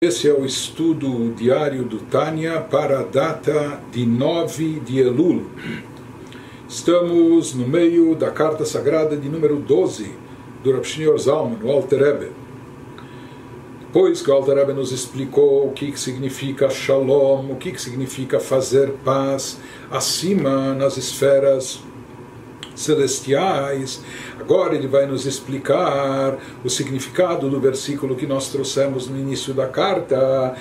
Esse é o estudo diário do Tânia para a data de 9 de Elul. Estamos no meio da carta sagrada de número 12 do Rav Shneur Zalman, o Alter Rebbe. Depois que o Alter Rebbe nos explicou o que, que significa Shalom, o que, que significa fazer paz acima nas esferas celestiais. Agora ele vai nos explicar o significado do versículo que nós trouxemos no início da carta,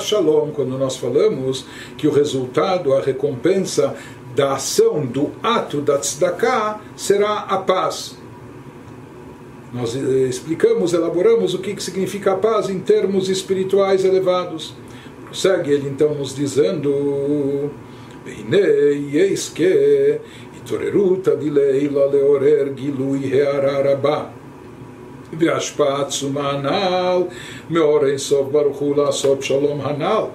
Shalom, quando nós falamos que o resultado, a recompensa da ação, do ato da tzedakah será a paz. Nós eh, explicamos, elaboramos o que, significa a paz em termos espirituais elevados. Segue ele então nos dizendo: Beinei, eis que כהתעוררות הדלילה לעורר גילוי הערה רבה והשפעה עצומה הנ"ל מאור אינסוף ברוך הוא לעשות שלום הנ"ל.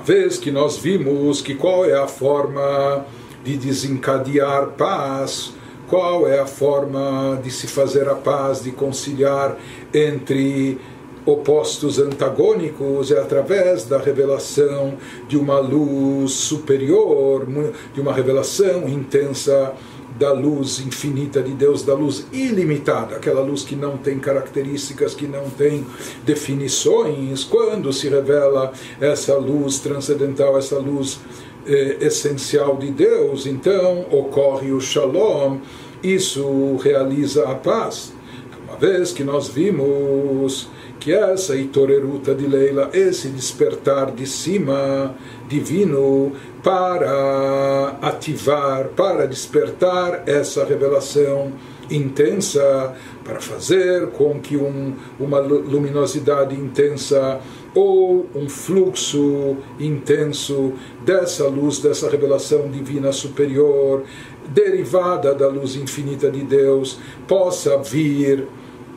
Uma vez que nós vimos que qual é a forma de desencadear paz, qual é a forma de se fazer a paz, de conciliar entre opostos antagônicos é através da revelação de uma luz superior, de uma revelação intensa da luz infinita de Deus, da luz ilimitada, aquela luz que não tem características, que não tem definições. Quando se revela essa luz transcendental, essa luz eh, essencial de Deus, então ocorre o Shalom, isso realiza a paz. Uma vez que nós vimos que essa itoreruta de Leila, esse despertar de cima divino para ativar, para despertar essa revelação intensa, para fazer com que um, uma luminosidade intensa ou um fluxo intenso dessa luz, dessa revelação divina superior, derivada da luz infinita de Deus, possa vir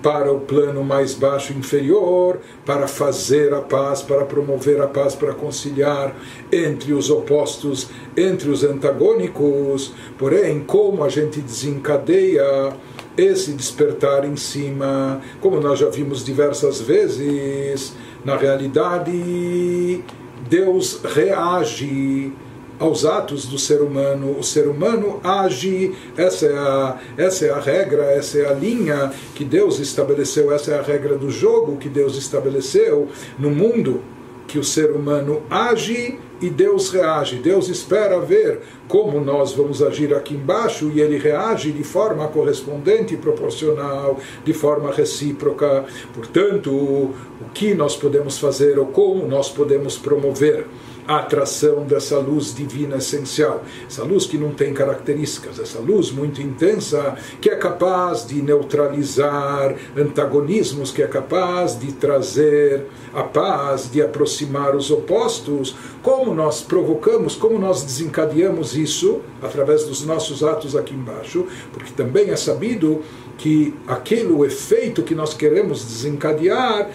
para o plano mais baixo inferior, para fazer a paz, para promover a paz, para conciliar entre os opostos, entre os antagônicos. Porém, como a gente desencadeia esse despertar em cima, como nós já vimos diversas vezes, na realidade, Deus reage aos atos do ser humano. O ser humano age, essa é a, essa é a regra, essa é a linha que Deus estabeleceu, essa é a regra do jogo que Deus estabeleceu no mundo, que o ser humano age e Deus reage. Deus espera ver como nós vamos agir aqui embaixo e ele reage de forma correspondente e proporcional, de forma recíproca. Portanto, o que nós podemos fazer ou como nós podemos promover a atração dessa luz divina essencial, essa luz que não tem características, essa luz muito intensa que é capaz de neutralizar antagonismos, que é capaz de trazer a paz, de aproximar os opostos. Como nós provocamos, como nós desencadeamos isso? Através dos nossos atos aqui embaixo, porque também é sabido que aquele efeito que nós queremos desencadear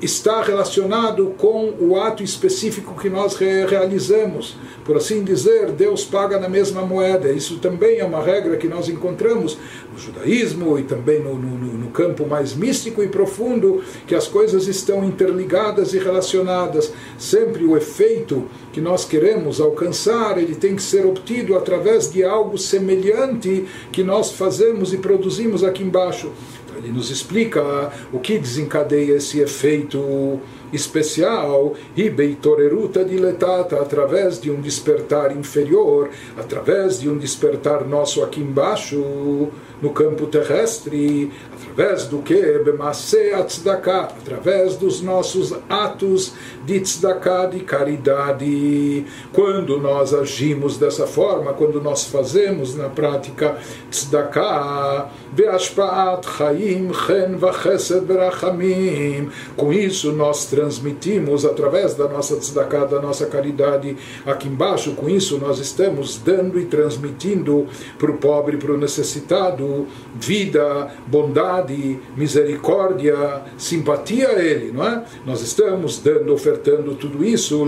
está relacionado com o ato específico que nós realizamos. Por assim dizer, Deus paga na mesma moeda. Isso também é uma regra que nós encontramos no judaísmo e também no, no, no campo mais místico e profundo, que as coisas estão interligadas e relacionadas. Sempre o efeito que nós queremos alcançar, ele tem que ser obtido através de algo semelhante que nós fazemos e produzimos aqui embaixo. Ele nos explica o que desencadeia esse efeito especial, Hibeitoreruta diletata, através de um despertar inferior, através de um despertar nosso aqui embaixo, no campo terrestre, através do que? através dos nossos atos de tzedakah, de caridade. Quando nós agimos dessa forma, quando nós fazemos na prática tzedakah, be'ashpa'at chaim chen v'chesed berachamim, com isso nós transmitimos através da nossa tzedakah, da nossa caridade aqui embaixo, com isso nós estamos dando e transmitindo para o pobre, para o necessitado, vida, bondade, misericórdia, simpatia a ele, não é? Nós estamos dando, ofertando tudo isso,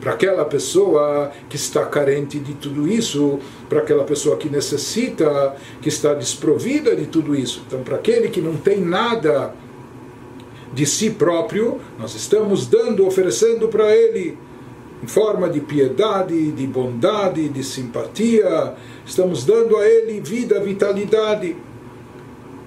para aquela pessoa que está carente de tudo isso, para aquela pessoa que necessita, que está desprovida de tudo isso. Então, para aquele que não tem nada de si próprio, nós estamos dando, oferecendo para ele em forma de piedade, de bondade, de simpatia, estamos dando a ele vida, vitalidade.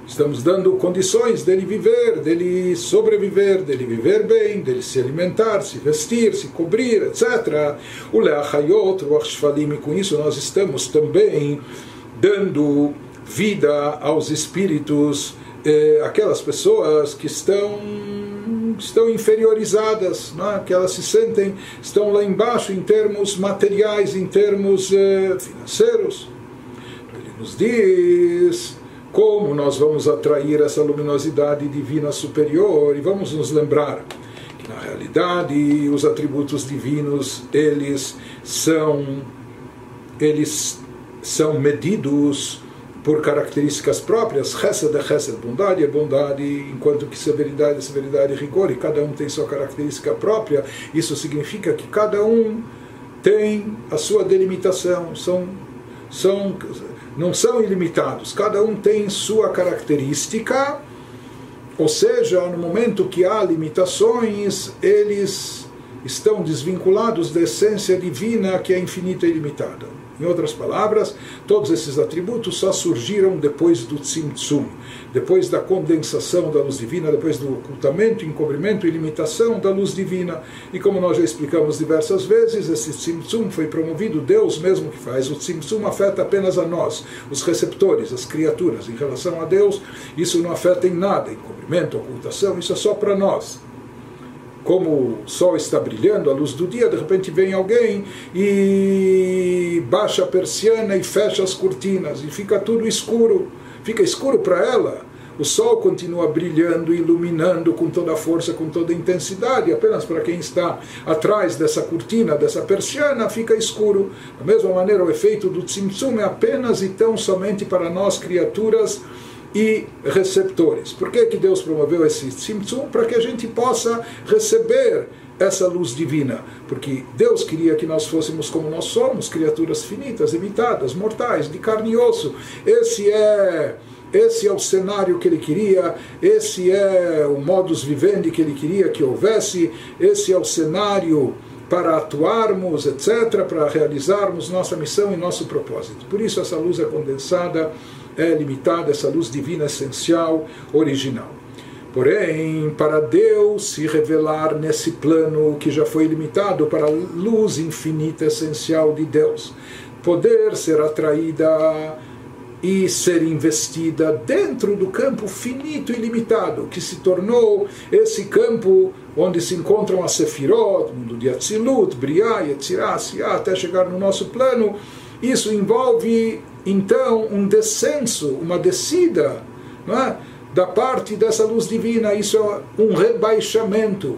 Estamos dando condições dele viver, dele sobreviver, dele viver bem, dele se alimentar, se vestir, se cobrir, etc. O Leachayot, o Achshvalim, e com isso nós estamos também dando vida aos espíritos, eh, aquelas pessoas que estão estão inferiorizadas, é? que elas se sentem, estão lá embaixo em termos materiais, em termos eh, financeiros. Ele nos diz como nós vamos atrair essa luminosidade divina superior e vamos nos lembrar que na realidade os atributos divinos eles são eles são medidos por características próprias, Chesed é Chesed, bondade é bondade, enquanto que severidade é severidade e rigor, e cada um tem sua característica própria, isso significa que cada um tem a sua delimitação, são, são, não são ilimitados, cada um tem sua característica, ou seja, no momento que há limitações, eles estão desvinculados da essência divina que é infinita e ilimitada. Em outras palavras, todos esses atributos só surgiram depois do Tzimtzum, depois da condensação da luz divina, depois do ocultamento, encobrimento e limitação da luz divina. E como nós já explicamos diversas vezes, esse Tzimtzum foi promovido, Deus mesmo que faz. O Tzimtzum afeta apenas a nós, os receptores, as criaturas. Em relação a Deus, isso não afeta em nada, encobrimento, ocultação, isso é só para nós como o sol está brilhando, a luz do dia, de repente vem alguém e baixa a persiana e fecha as cortinas e fica tudo escuro. Fica escuro para ela. O sol continua brilhando, iluminando com toda a força, com toda a intensidade. Apenas para quem está atrás dessa cortina, dessa persiana, fica escuro. Da mesma maneira, o efeito do Tzimtzum é apenas e tão somente para nós, criaturas e receptores. Por que, que Deus promoveu esse Tzimtzum? Para que a gente possa receber essa luz divina, porque Deus queria que nós fôssemos como nós somos, criaturas finitas, limitadas, mortais, de carne e osso. Esse é esse é o cenário que ele queria, esse é o modus vivendi que ele queria que houvesse, esse é o cenário para atuarmos, etc., para realizarmos nossa missão e nosso propósito. Por isso essa luz é condensada é limitada, essa luz divina essencial, original. Porém, para Deus se revelar nesse plano que já foi limitado para a luz infinita essencial de Deus, poder ser atraída e ser investida dentro do campo finito e limitado, que se tornou esse campo onde se encontram as Sefirot, mundo de Atzilut, Briah, Yetzirah, até chegar no nosso plano, isso envolve então um descenso, uma descida é? da parte dessa luz divina. Isso é um rebaixamento.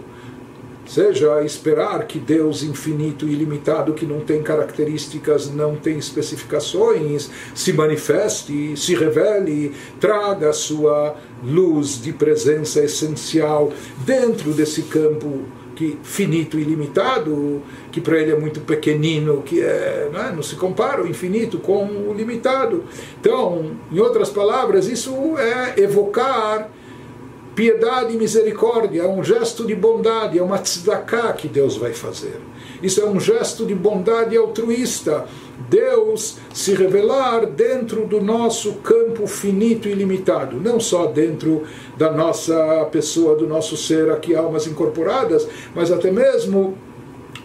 Seja esperar que Deus infinito e ilimitado, que não tem características, não tem especificações, se manifeste, se revele, traga a sua luz de presença essencial dentro desse campo que finito e limitado, que para ele é muito pequenino, que é, não, é, não se compara o infinito com o limitado. Então, em outras palavras, isso é evocar piedade e misericórdia, é um gesto de bondade, é uma tzedakah que Deus vai fazer. Isso é um gesto de bondade altruísta. Deus se revelar dentro do nosso campo finito e limitado, não só dentro da nossa pessoa, do nosso ser aqui, almas incorporadas, mas até mesmo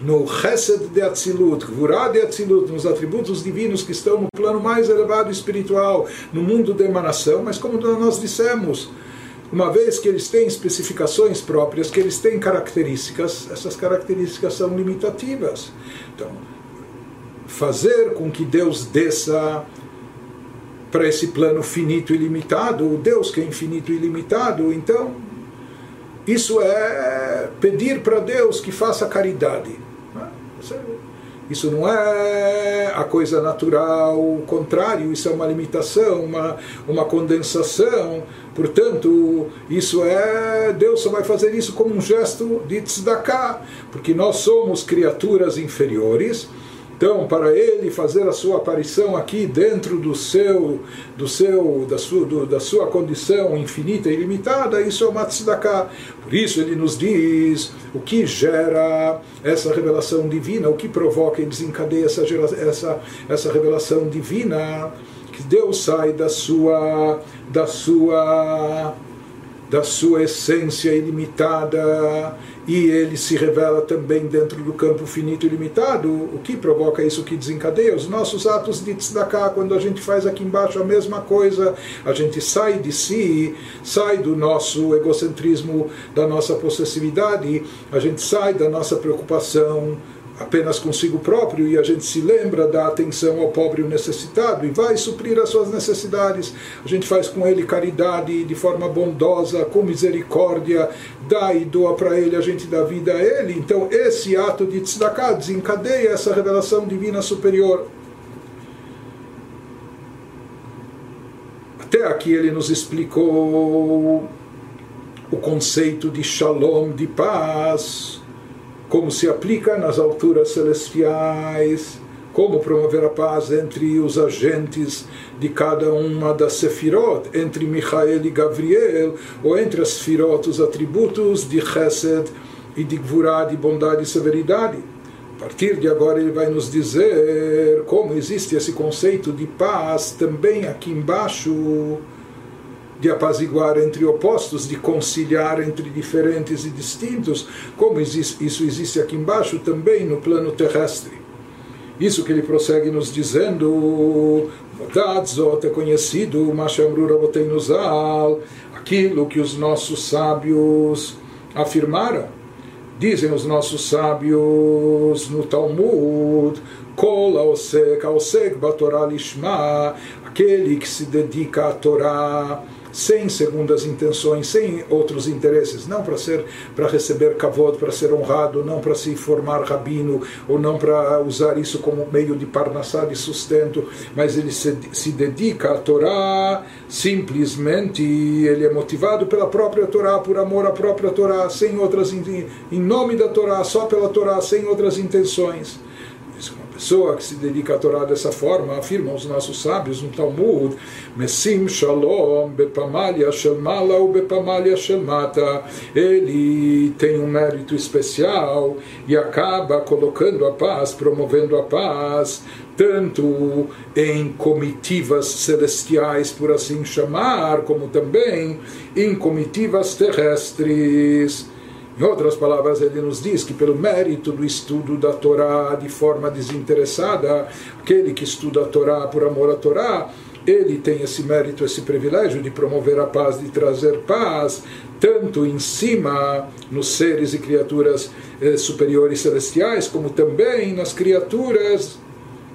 no Chesed de Atzilut, Gvurá de Atzilut, nos atributos divinos que estão no plano mais elevado espiritual, no mundo da emanação, mas como nós dissemos, uma vez que eles têm especificações próprias, que eles têm características, essas características são limitativas. Então, fazer com que Deus desça para esse plano finito e limitado, o Deus que é infinito e limitado, então isso é pedir para Deus que faça caridade. Isso não é a coisa natural, o contrário, isso é uma limitação, uma, uma condensação. Portanto, isso é. Deus só vai fazer isso como um gesto de tzedakah, porque nós somos criaturas inferiores Então, para ele fazer a sua aparição aqui dentro do seu, do seu, da sua, do, da sua condição infinita e ilimitada, isso é uma tzedakah. Por isso ele nos diz o que gera essa revelação divina, o que provoca e desencadeia essa, essa, essa revelação divina, que Deus sai da sua, da sua da sua essência ilimitada e ele se revela também dentro do campo finito e limitado, o que provoca isso, que desencadeia os nossos atos de tzedakah, quando a gente faz aqui embaixo a mesma coisa, a gente sai de si, sai do nosso egocentrismo, da nossa possessividade, a gente sai da nossa preocupação apenas consigo próprio e a gente se lembra da atenção ao pobre e necessitado e vai suprir as suas necessidades. A gente faz com ele caridade de forma bondosa, com misericórdia, dá e doa para ele, a gente dá vida a ele. Então, esse ato de tzedakah desencadeia essa revelação divina superior. Até aqui ele nos explicou o conceito de shalom, de paz como se aplica nas alturas celestiais, como promover a paz entre os agentes de cada uma das sefirot, entre Michael e Gabriel, ou entre as sefirot, os atributos de Chesed e de Gvurah, de bondade e severidade. A partir de agora ele vai nos dizer como existe esse conceito de paz também aqui embaixo de apaziguar entre opostos, de conciliar entre diferentes e distintos, como isso existe aqui embaixo também no plano terrestre. Isso que ele prossegue nos dizendo, Dadzot é conhecido, Mashamru Rabotei aquilo que os nossos sábios afirmaram. Dizem os nossos sábios no Talmud, Kol Aosek, Aosek Batorah Lishma, aquele que se dedica à Torá sem segundas intenções, sem outros interesses, não para ser para receber kavod, para ser honrado, não para se formar rabino ou não para usar isso como meio de parnassá de sustento, mas ele se, se dedica à Torá simplesmente ele é motivado pela própria Torá, por amor à própria Torá, sem outras em nome da Torá, só pela Torá, sem outras intenções pessoa que se dedica à Torá dessa forma, afirmam os nossos sábios no Talmud, Messim Shalom, Bepamalia Shelmala ou Bepamalia Shelmata, ele tem um mérito especial e acaba colocando a paz, promovendo a paz, tanto em comitivas celestiais, por assim chamar, como também em comitivas terrestres. Em outras palavras, ele nos diz que pelo mérito do estudo da Torá de forma desinteressada, aquele que estuda a Torá por amor à Torá, ele tem esse mérito, esse privilégio de promover a paz, de trazer paz, tanto em cima nos seres e criaturas eh, superiores celestiais, como também nas criaturas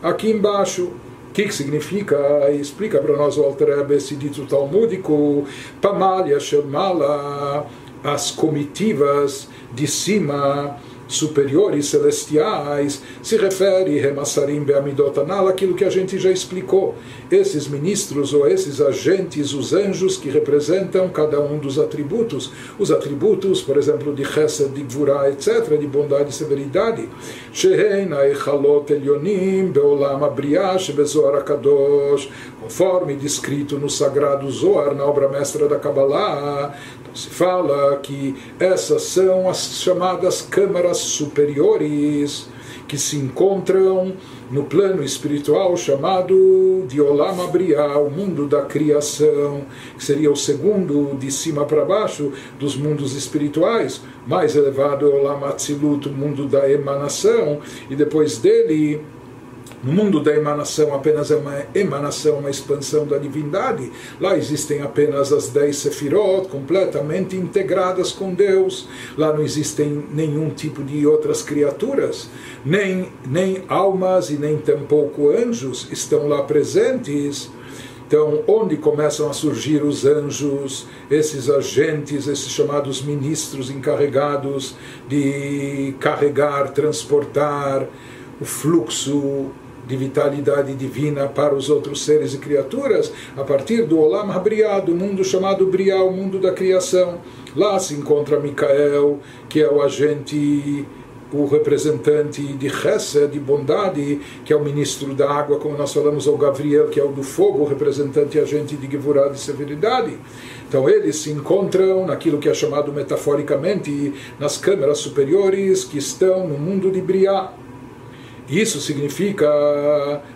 aqui embaixo. O que, que significa? Explica para nós o Alter esse dito talmúdico, Pamalia Shelmala as comitivas de cima superiores celestiais se refere Remassarim Beamidot Anal, aquilo que a gente já explicou. Esses ministros ou esses agentes, os anjos que representam cada um dos atributos. Os atributos, por exemplo, de Chesed, de Gvurah, etc., de bondade e severidade. Shehein Aechalot Elyonim Beolam Abriah Shebezoar Akadosh, conforme descrito no sagrado Zohar, na obra mestra da Kabbalah, se fala que essas são as chamadas câmaras superiores que se encontram no plano espiritual chamado de Olam o mundo da criação, que seria o segundo de cima para baixo dos mundos espirituais, mais elevado é Olam o mundo da emanação, e depois dele no mundo da emanação apenas é uma emanação, uma expansão da divindade. Lá existem apenas as dez sefirot, completamente integradas com Deus. Lá não existem nenhum tipo de outras criaturas, nem, nem almas e nem tampouco anjos estão lá presentes. Então, onde começam a surgir os anjos, esses agentes, esses chamados ministros encarregados de carregar, transportar o fluxo de vitalidade divina para os outros seres e criaturas, a partir do Olam Habriá, do mundo chamado Briá, o mundo da criação. Lá se encontra Micael, que é o agente o representante de Hesed, de bondade, que é o ministro da água, como nós falamos, ou Gabriel, que é o do fogo, o representante e agente de Gevurah, de severidade. Então eles se encontram naquilo que é chamado metaforicamente nas câmeras superiores que estão no mundo de Briah. Isso significa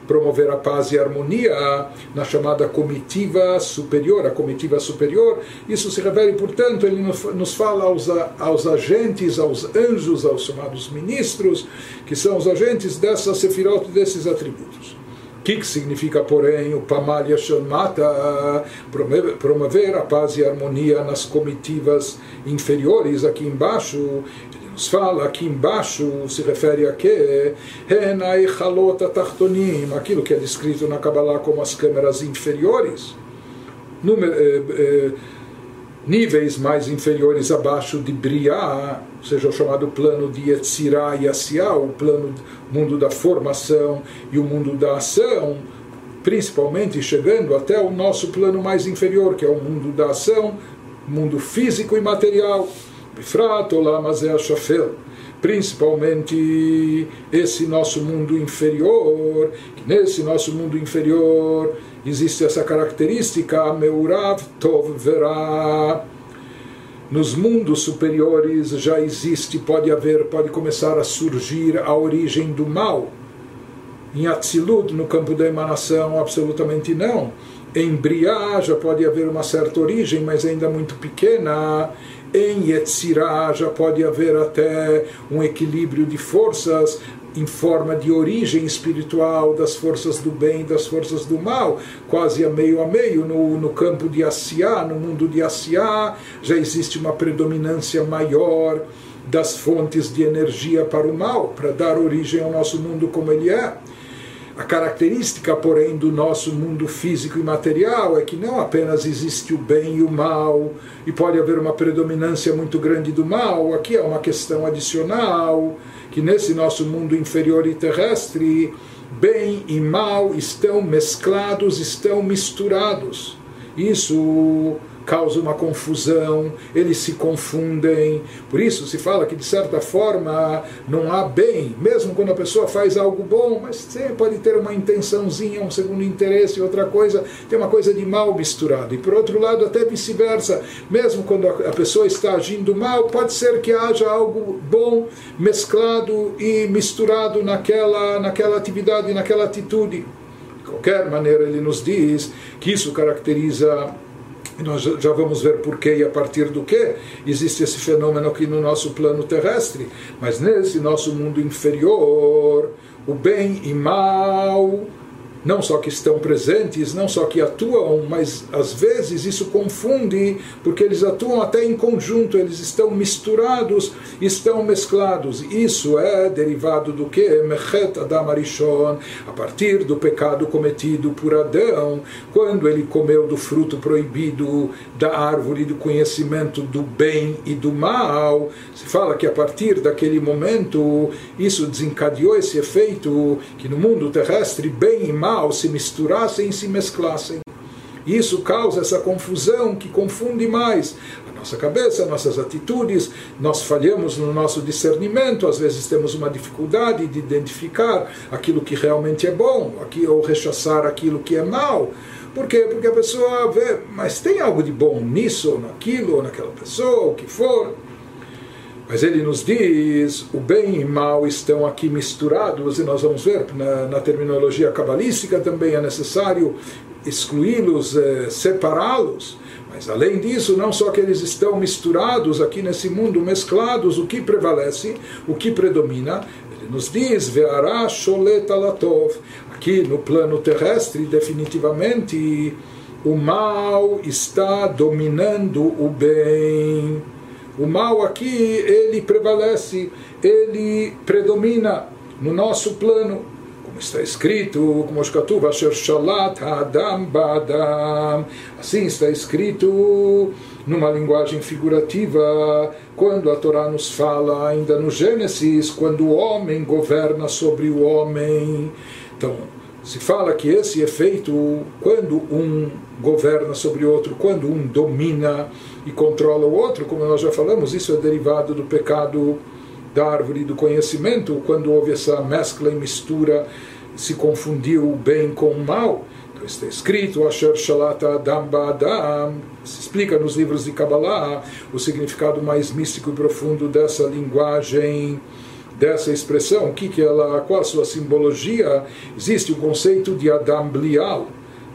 promover a paz e a harmonia na chamada comitiva superior, a comitiva superior. Isso se refere, portanto, ele nos fala aos, aos agentes, aos anjos, aos chamados ministros, que são os agentes dessa sefirot, desses atributos. O que, que significa, porém, o Pamalya Shamata, promover a paz e a harmonia nas comitivas inferiores, aqui embaixo? nos fala aqui embaixo, se refere a quê? aquilo que é descrito na Kabbalah como as câmeras inferiores, número, eh, eh, níveis mais inferiores abaixo de Briah, ou seja, o chamado plano de Yetzirah e Asiá, o plano mundo da formação e o mundo da ação, principalmente chegando até o nosso plano mais inferior, que é o mundo da ação, mundo físico e material. Bifrat Olam Azeh Shafel, principalmente esse nosso mundo inferior, nesse nosso mundo inferior existe essa característica, Meurav Tov Verá. Nos mundos superiores já existe, pode haver, pode começar a surgir a origem do mal. Em Atzilut, no campo da emanação, absolutamente não. Em Briah já pode haver uma certa origem, mas ainda muito pequena em Yetzirah já pode haver até um equilíbrio de forças em forma de origem espiritual das forças do bem e das forças do mal, quase a meio a meio. No, no campo de Asiá, no mundo de Asiá, já existe uma predominância maior das fontes de energia para o mal, para dar origem ao nosso mundo como ele é. A característica, porém, do nosso mundo físico e material é que não apenas existe o bem e o mal, e pode haver uma predominância muito grande do mal, aqui é uma questão adicional, que nesse nosso mundo inferior e terrestre, bem e mal estão mesclados, estão misturados. Isso causa uma confusão, eles se confundem. Por isso se fala que de certa forma não há bem, mesmo quando a pessoa faz algo bom, mas sempre pode ter uma intençãozinha, um segundo interesse, outra coisa, tem uma coisa de mal misturado. E por outro lado, até vice-versa, mesmo quando a pessoa está agindo mal, pode ser que haja algo bom mesclado e misturado naquela, naquela atividade, naquela atitude. De qualquer maneira, ele nos diz que isso caracteriza nós já vamos ver por que e a partir do que existe esse fenômeno aqui no nosso plano terrestre. Mas nesse nosso mundo inferior, o bem e mal não só que estão presentes, não só que atuam, mas às vezes isso confunde, porque eles atuam até em conjunto, eles estão misturados, estão mesclados. Isso é derivado do que? Mechet Adam Arishon, a partir do pecado cometido por Adão, quando ele comeu do fruto proibido da árvore do conhecimento do bem e do mal. Se fala que a partir daquele momento isso desencadeou esse efeito que no mundo terrestre bem e mal se misturassem e se mesclassem. Isso causa essa confusão que confunde mais a nossa cabeça, nossas atitudes. Nós falhamos no nosso discernimento, às vezes temos uma dificuldade de identificar aquilo que realmente é bom, ou rechaçar aquilo que é mal. Por quê? Porque a pessoa vê, mas tem algo de bom nisso, ou naquilo, ou naquela pessoa, o que for. Mas ele nos diz: o bem e mal estão aqui misturados, e nós vamos ver na, na terminologia cabalística também é necessário excluí-los, eh, separá-los. Mas além disso, não só que eles estão misturados aqui nesse mundo, mesclados, o que prevalece, o que predomina, ele nos diz: Ve'ara sholet alatov. Aqui no plano terrestre, definitivamente, o mal está dominando o bem. O mal aqui, ele prevalece, ele predomina no nosso plano. Como está escrito, como Shalat. Assim está escrito numa linguagem figurativa, quando a Torá nos fala, ainda no Gênesis, quando o homem governa sobre o homem. Então, se fala que esse efeito, quando um governa sobre o outro, quando um domina e controla o outro, como nós já falamos, isso é derivado do pecado da árvore do conhecimento, quando houve essa mescla e mistura, se confundiu o bem com o mal. Então está escrito, Asher Shalata Adam Ba'adam, se explica nos livros de Kabbalah o significado mais místico e profundo dessa linguagem dessa expressão, o que, que ela, qual a sua simbologia? Existe o conceito de Adam Blial,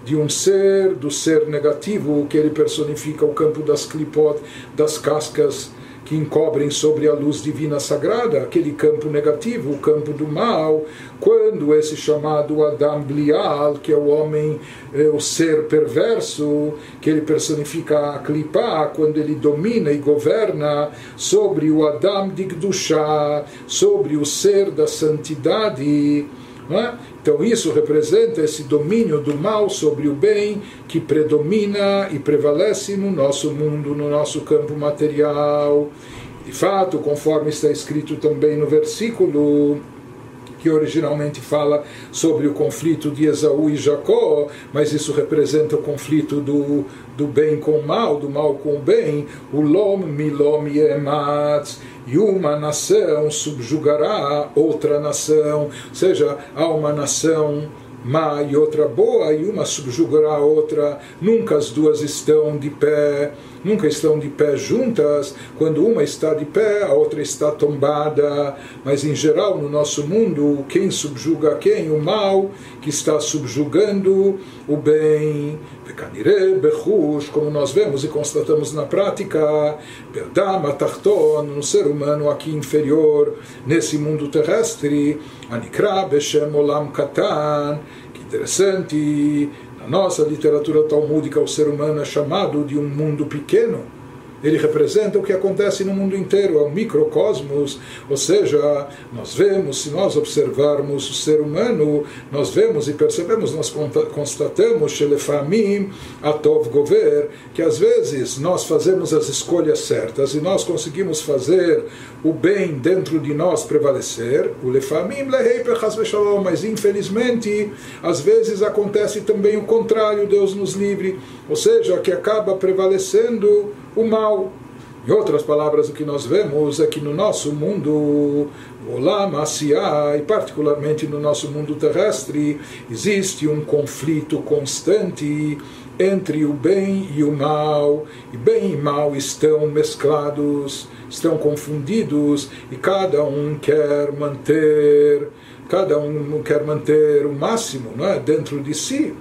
de um ser, do ser negativo, que ele personifica o campo das clipot, das cascas que encobrem sobre a luz divina sagrada, aquele campo negativo, o campo do mal, quando esse chamado Adam Blial, que é o homem, é o ser perverso, que ele personifica a Klipá, quando ele domina e governa sobre o Adam de sobre o ser da santidade, é? Então isso representa esse domínio do mal sobre o bem que predomina e prevalece no nosso mundo, no nosso campo material. De fato, conforme está escrito também no versículo que originalmente fala sobre o conflito de Esaú e Jacó, mas isso representa o conflito do, do bem com o mal, do mal com o bem, o lom milom yematz, e uma nação subjugará outra nação, ou seja, há uma nação má e outra boa, e uma subjugará a outra, nunca as duas estão de pé nunca estão de pé juntas. Quando uma está de pé, a outra está tombada. Mas em geral, no nosso mundo, quem subjuga quem? O mal que está subjugando o bem. Como nós vemos e constatamos na prática, no ser humano aqui inferior, nesse mundo terrestre, Anikra Beshem Olam Katan, que interessante, a nossa literatura talmúdica, o ser humano é chamado de um mundo pequeno ele representa o que acontece no mundo inteiro, é um microcosmos, ou seja, nós vemos, se nós observarmos o ser humano, nós vemos e percebemos, nós constatamos, Shelefamim, Atov Gover, que às vezes nós fazemos as escolhas certas e nós conseguimos fazer o bem dentro de nós prevalecer, o Lefamim mas infelizmente, às vezes acontece também o contrário, Deus nos livre, ou seja, que acaba prevalecendo o mal. Em outras palavras, o que nós vemos é que no nosso mundo, Olam Asiá, e particularmente no nosso mundo terrestre, existe um conflito constante entre o bem e o mal, e bem e mal estão mesclados, estão confundidos, e cada um quer manter, cada um quer manter o máximo não é, dentro de si.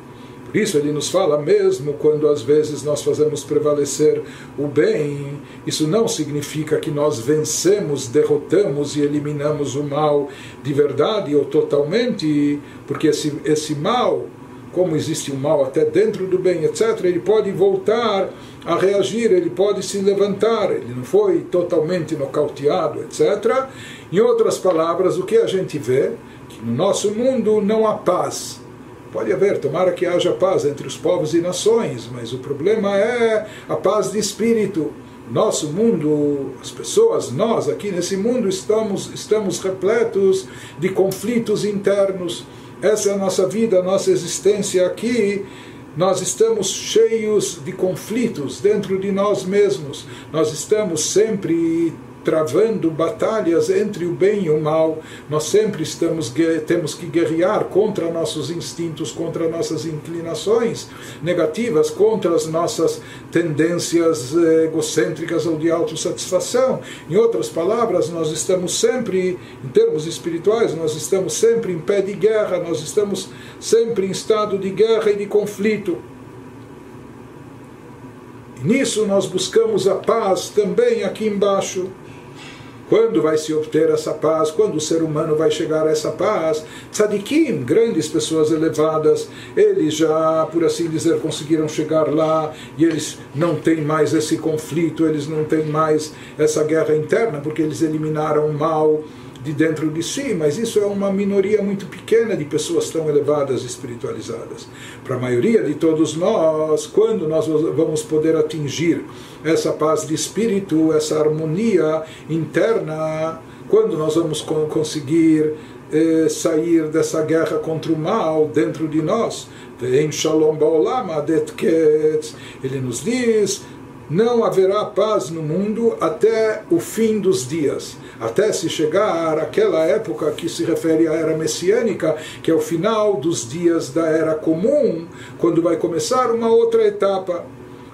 Isso ele nos fala mesmo quando às vezes nós fazemos prevalecer o bem, isso não significa que nós vencemos, derrotamos e eliminamos o mal de verdade ou totalmente, porque esse, esse mal, como existe o mal até dentro do bem, etc., ele pode voltar a reagir, ele pode se levantar, ele não foi totalmente nocauteado, etc. Em outras palavras, o que a gente vê? Que no nosso mundo não há paz Pode haver, tomara que haja paz entre os povos e nações, mas o problema é a paz de espírito. Nosso mundo, as pessoas, nós aqui nesse mundo estamos, estamos repletos de conflitos internos. Essa é a nossa vida, a nossa existência aqui. Nós estamos cheios de conflitos dentro de nós mesmos. Nós estamos sempre travando batalhas entre o bem e o mal. Nós sempre estamos temos que guerrear contra nossos instintos, contra nossas inclinações negativas, contra as nossas tendências eh, egocêntricas ou de autossatisfação. Em outras palavras, nós estamos sempre, em termos espirituais, nós estamos sempre em pé de guerra, nós estamos sempre em estado de guerra e de conflito. Nisso nós buscamos a paz também aqui embaixo. Quando vai se obter essa paz? Quando o ser humano vai chegar a essa paz? Tzadikim, grandes pessoas elevadas, eles já, por assim dizer, conseguiram chegar lá e eles não têm mais esse conflito, eles não têm mais essa guerra interna, porque eles eliminaram o mal de dentro de si, mas isso é uma minoria muito pequena de pessoas tão elevadas e espiritualizadas. Para a maioria de todos nós, quando nós vamos poder atingir essa paz de espírito, essa harmonia interna, quando nós vamos conseguir eh, sair dessa guerra contra o mal dentro de nós, em Shalom Baolam Adet Ele nos diz não haverá paz no mundo até o fim dos dias, até se chegar àquela época que se refere à era messiânica, que é o final dos dias da era comum, quando vai começar uma outra etapa.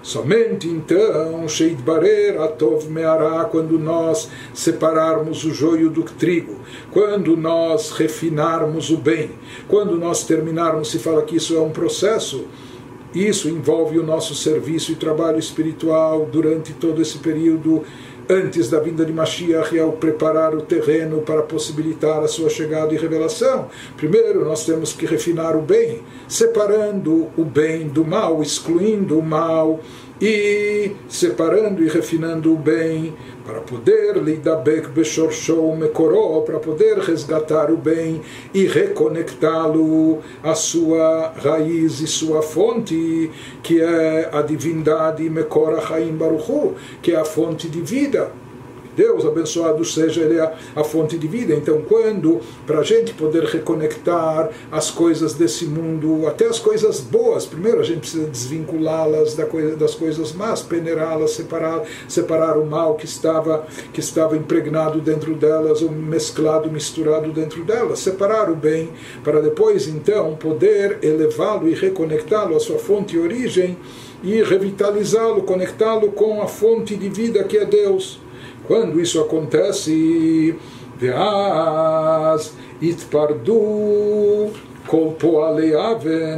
Somente então, Sheid Barer Atov Meará, quando nós separarmos o joio do trigo, quando nós refinarmos o bem, quando nós terminarmos, se fala que isso é um processo, isso envolve o nosso serviço e trabalho espiritual durante todo esse período antes da vinda de Mashiach e ao preparar o terreno para possibilitar a sua chegada e revelação. Primeiro, nós temos que refinar o bem, separando o bem do mal, excluindo o mal e separando e refinando o bem para poder lidabek beshorsho mekoró, para poder resgatar o bem e reconectá-lo à sua raiz e sua fonte, que é a divindade Mekora Chaim Baruchu, que é a fonte de vida. Deus abençoado seja Ele a, a fonte de vida. Então, quando, para a gente poder reconectar as coisas desse mundo, até as coisas boas, primeiro a gente precisa desvinculá-las das coisas más, peneirá-las, separar, separar o mal que estava, que estava impregnado dentro delas, ou mesclado, misturado dentro delas, separar o bem, para depois, então, poder elevá-lo e reconectá-lo à sua fonte e origem e revitalizá-lo, conectá-lo com a fonte de vida que é Deus. Quando isso acontece, Veaz itpardu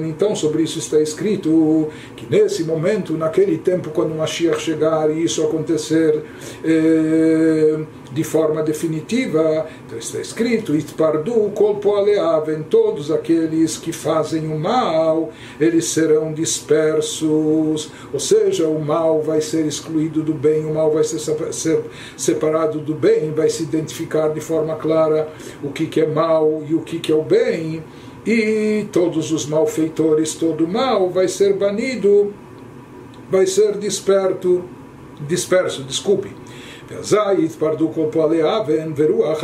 então sobre isso está escrito que nesse momento, naquele tempo, quando Mashiach chegar e isso acontecer eh, de forma definitiva, então está escrito Itpardu kolpo aleaven, todos aqueles que fazem o mal, eles serão dispersos, ou seja, o mal vai ser excluído do bem, o mal vai ser, separado do bem, vai se identificar de forma clara o que, que é mal e o que, que é o bem e todos os malfeitores, todo mal vai ser banido, vai ser desperto, disperso, desculpe. Zait parduko poaleaven veruach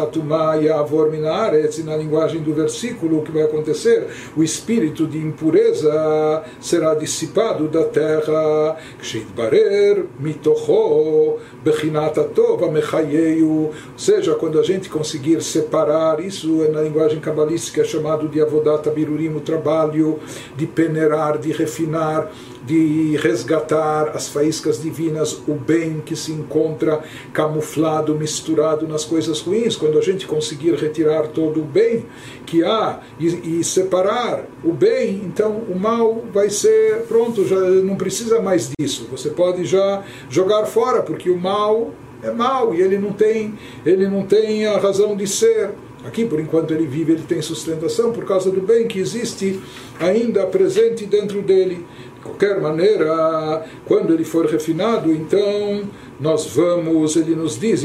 yavor minaretz. E na linguagem do versículo, o que vai acontecer? O espírito de impureza será dissipado da terra. Ksheitbarer mitocho bechinat atov amechayeyu. Ou seja, quando a gente conseguir separar, isso é na linguagem cabalística é chamado de avodat birurim, o trabalho de peneirar, de refinar de resgatar as faíscas divinas, o bem que se encontra camuflado, misturado nas coisas ruins. Quando a gente conseguir retirar todo o bem que há e, e separar o bem, então o mal vai ser pronto, já não precisa mais disso. Você pode já jogar fora, porque o mal é mal e ele não tem, ele não tem a razão de ser. Aqui, por enquanto ele vive, ele tem sustentação por causa do bem que existe ainda presente dentro dele qualquer maneira, quando ele for refinado, então nós vamos, ele nos diz,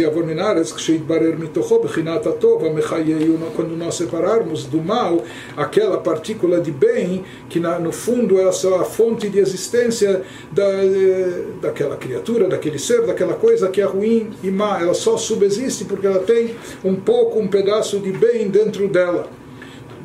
quando nós separarmos do mal aquela partícula de bem, que no fundo é a fonte de existência da, daquela criatura, daquele ser, daquela coisa que é ruim e má, ela só subsiste porque ela tem um pouco, um pedaço de bem dentro dela.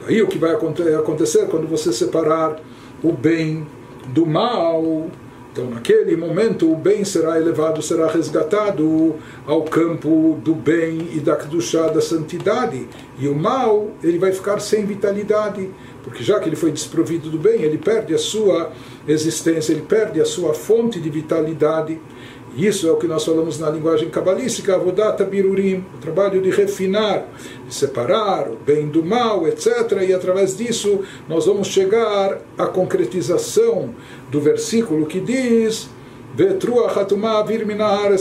Aí o que vai acontecer quando você separar o bem do mal. Então, naquele momento, o bem será elevado, será resgatado ao campo do bem e da chá da santidade. E o mal, ele vai ficar sem vitalidade, porque já que ele foi desprovido do bem, ele perde a sua existência, ele perde a sua fonte de vitalidade. Isso é o que nós falamos na linguagem cabalística, Avodata Birurim, o trabalho de refinar, de separar o bem do mal, etc. E através disso nós vamos chegar à concretização do versículo que diz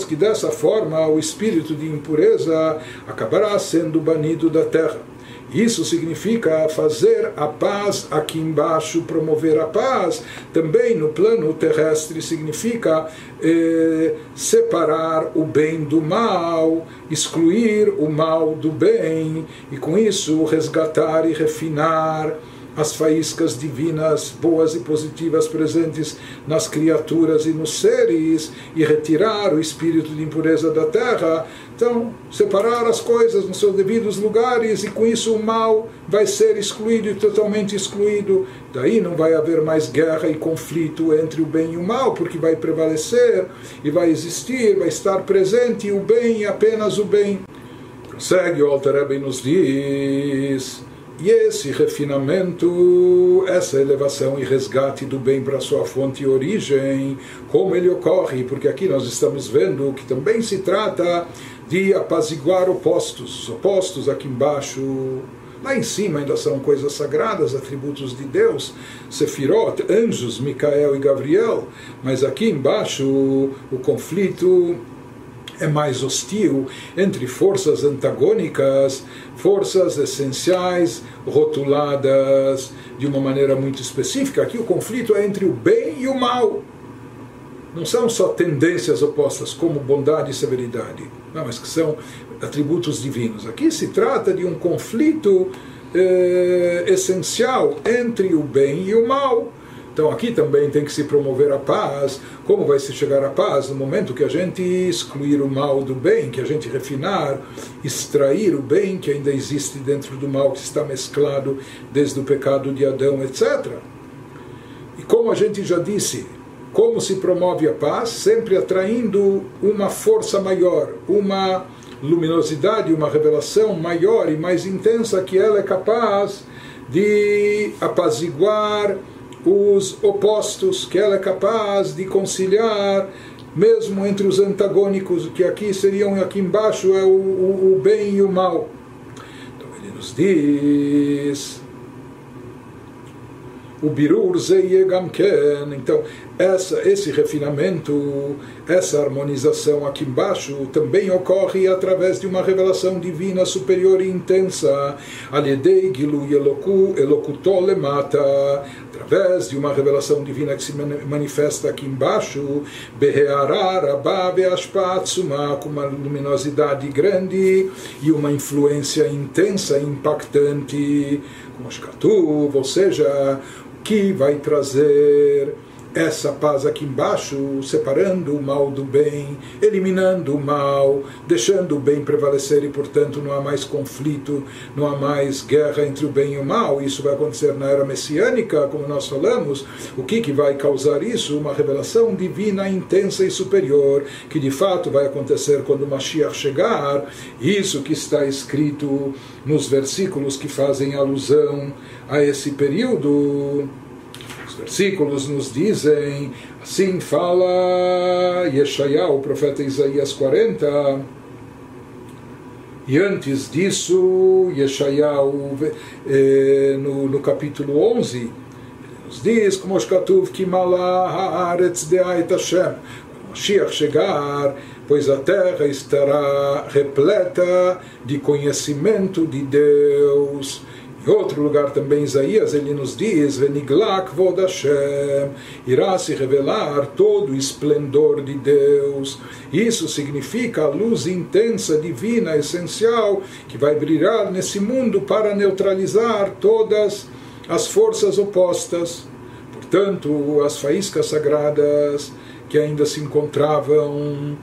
que dessa forma o espírito de impureza acabará sendo banido da terra. Isso significa fazer a paz aqui embaixo, promover a paz. Também no plano terrestre significa eh, separar o bem do mal, excluir o mal do bem, e com isso resgatar e refinar as faíscas divinas boas e positivas presentes nas criaturas e nos seres e retirar o espírito de impureza da terra. Então, separar as coisas nos seus devidos lugares e com isso o mal vai ser excluído e totalmente excluído. Daí não vai haver mais guerra e conflito entre o bem e o mal, porque vai prevalecer e vai existir, vai estar presente o bem e apenas o bem. Prossegue o Alter Rebbe nos diz e esse refinamento, essa elevação e resgate do bem para sua fonte e origem, como ele ocorre, porque aqui nós estamos vendo que também se trata de apaziguar opostos. Os opostos aqui embaixo, lá em cima ainda são coisas sagradas, atributos de Deus, Sefirot, anjos, Micael e Gabriel, mas aqui embaixo o conflito é mais hostil entre forças antagônicas, forças essenciais, rotuladas de uma maneira muito específica. Aqui o conflito é entre o bem e o mal. Não são só tendências opostas, como bondade e severidade, não, mas que são atributos divinos. Aqui se trata de um conflito eh, essencial entre o bem e o mal então aqui também tem que se promover a paz. Como vai se chegar à paz? No momento que a gente excluir o mal do bem, que a gente refinar, extrair o bem que ainda existe dentro do mal que está mesclado desde o pecado de Adão, etc. E como a gente já disse, como se promove a paz? Sempre atraindo uma força maior, uma luminosidade, uma revelação maior e mais intensa que ela é capaz de apaziguar os opostos, que ela é capaz de conciliar, mesmo entre os antagônicos, que aqui seriam, aqui embaixo é o, o, o bem e o mal. Então ele nos diz o birur gamken. Então, essa, esse refinamento, essa harmonização aqui embaixo também ocorre através de uma revelação divina superior e intensa, aledei gilu elokuto lemata, através de uma revelação divina que se manifesta aqui embaixo, com uma luminosidade grande e uma influência intensa, impactante, como Shkatuv, ou seja, que vai trazer essa paz aqui embaixo, separando o mal do bem, eliminando o mal, deixando o bem prevalecer e, portanto, não há mais conflito, não há mais guerra entre o bem e o mal. Isso vai acontecer na era messiânica, como nós falamos. O que, que vai causar isso? Uma revelação divina intensa e superior, que de fato vai acontecer quando o Mashiach chegar. Isso que está escrito nos versículos que fazem alusão a esse período versículos nos dizem, assim fala Yeshayah, o profeta Isaías 40, e antes disso, Yeshayahu, eh, no, no capítulo 11, ele nos diz, como Shkatuv Kimala Haaretz Deait Hashem, Mashiach chegar, pois a terra estará repleta de conhecimento de Deus. Em outro lugar também, Isaías, ele nos diz: Veniglak vod Hashem, irá se revelar todo o esplendor de Deus. Isso significa a luz intensa, divina, essencial, que vai brilhar nesse mundo para neutralizar todas as forças opostas. Portanto, as faíscas sagradas que ainda se encontravam